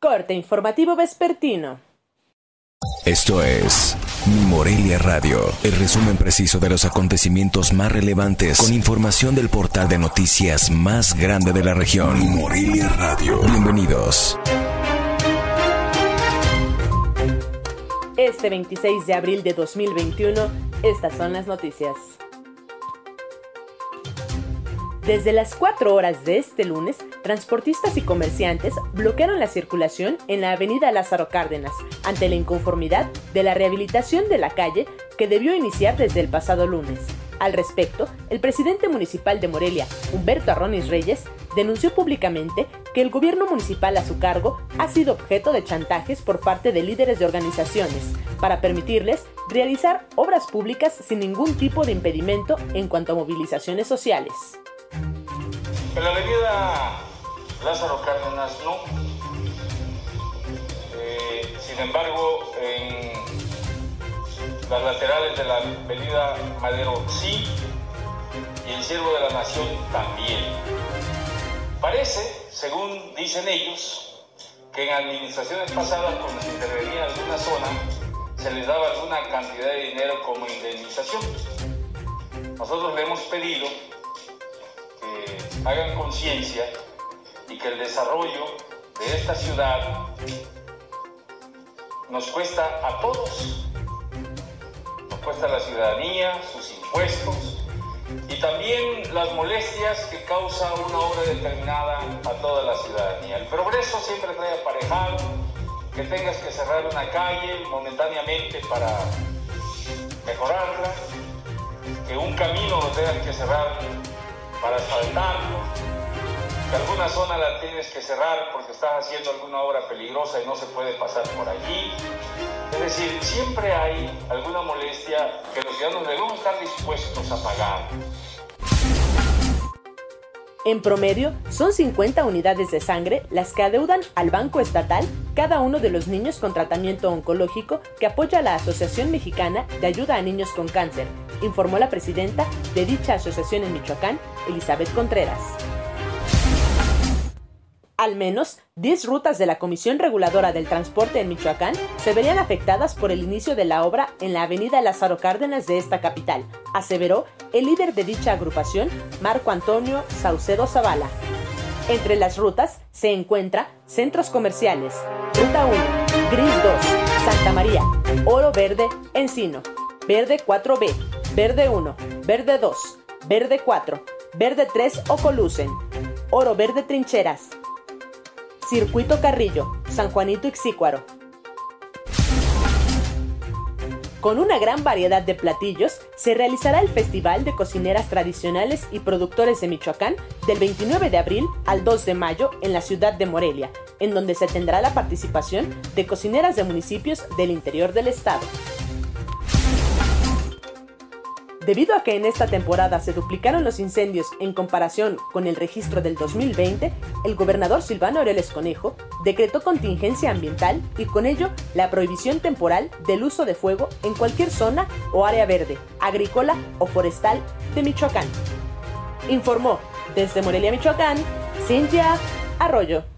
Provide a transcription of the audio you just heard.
Corte informativo vespertino. Esto es Mi Morelia Radio, el resumen preciso de los acontecimientos más relevantes con información del portal de noticias más grande de la región. Mi Morelia Radio. Bienvenidos. Este 26 de abril de 2021, estas son las noticias. Desde las 4 horas de este lunes, transportistas y comerciantes bloquearon la circulación en la avenida Lázaro Cárdenas ante la inconformidad de la rehabilitación de la calle que debió iniciar desde el pasado lunes. Al respecto, el presidente municipal de Morelia, Humberto Arronis Reyes, denunció públicamente que el gobierno municipal a su cargo ha sido objeto de chantajes por parte de líderes de organizaciones para permitirles realizar obras públicas sin ningún tipo de impedimento en cuanto a movilizaciones sociales. En la avenida Lázaro Cárdenas no. Eh, sin embargo, en las laterales de la avenida Madero sí y el Ciervo de la Nación también. Parece, según dicen ellos, que en administraciones pasadas cuando se intervenía en alguna zona se les daba alguna cantidad de dinero como indemnización. Nosotros le hemos pedido hagan conciencia y que el desarrollo de esta ciudad nos cuesta a todos. Nos cuesta a la ciudadanía, sus impuestos y también las molestias que causa una obra determinada a toda la ciudadanía. El progreso siempre trae aparejado que tengas que cerrar una calle momentáneamente para mejorarla, que un camino lo tengas que cerrar para asfaltarlo, que alguna zona la tienes que cerrar porque estás haciendo alguna obra peligrosa y no se puede pasar por allí. Es decir, siempre hay alguna molestia que los ciudadanos debemos estar dispuestos a pagar. En promedio, son 50 unidades de sangre las que adeudan al Banco Estatal cada uno de los niños con tratamiento oncológico que apoya la Asociación Mexicana de Ayuda a Niños con Cáncer, informó la presidenta de dicha asociación en Michoacán, Elizabeth Contreras. Al menos 10 rutas de la Comisión Reguladora del Transporte en Michoacán se verían afectadas por el inicio de la obra en la avenida Lázaro Cárdenas de esta capital, aseveró el líder de dicha agrupación, Marco Antonio Saucedo Zavala. Entre las rutas se encuentra centros comerciales, Ruta 1, Gris 2, Santa María, Oro Verde, Encino, Verde 4B, Verde 1, Verde 2, Verde 4, Verde 3 Ocolucen, Oro Verde Trincheras, Circuito Carrillo, San Juanito Ixícuaro. Con una gran variedad de platillos, se realizará el Festival de Cocineras Tradicionales y Productores de Michoacán del 29 de abril al 2 de mayo en la ciudad de Morelia, en donde se tendrá la participación de cocineras de municipios del interior del estado. Debido a que en esta temporada se duplicaron los incendios en comparación con el registro del 2020, el gobernador Silvano Aureles Conejo decretó contingencia ambiental y con ello la prohibición temporal del uso de fuego en cualquier zona o área verde, agrícola o forestal de Michoacán. Informó desde Morelia, Michoacán, Cintia Arroyo.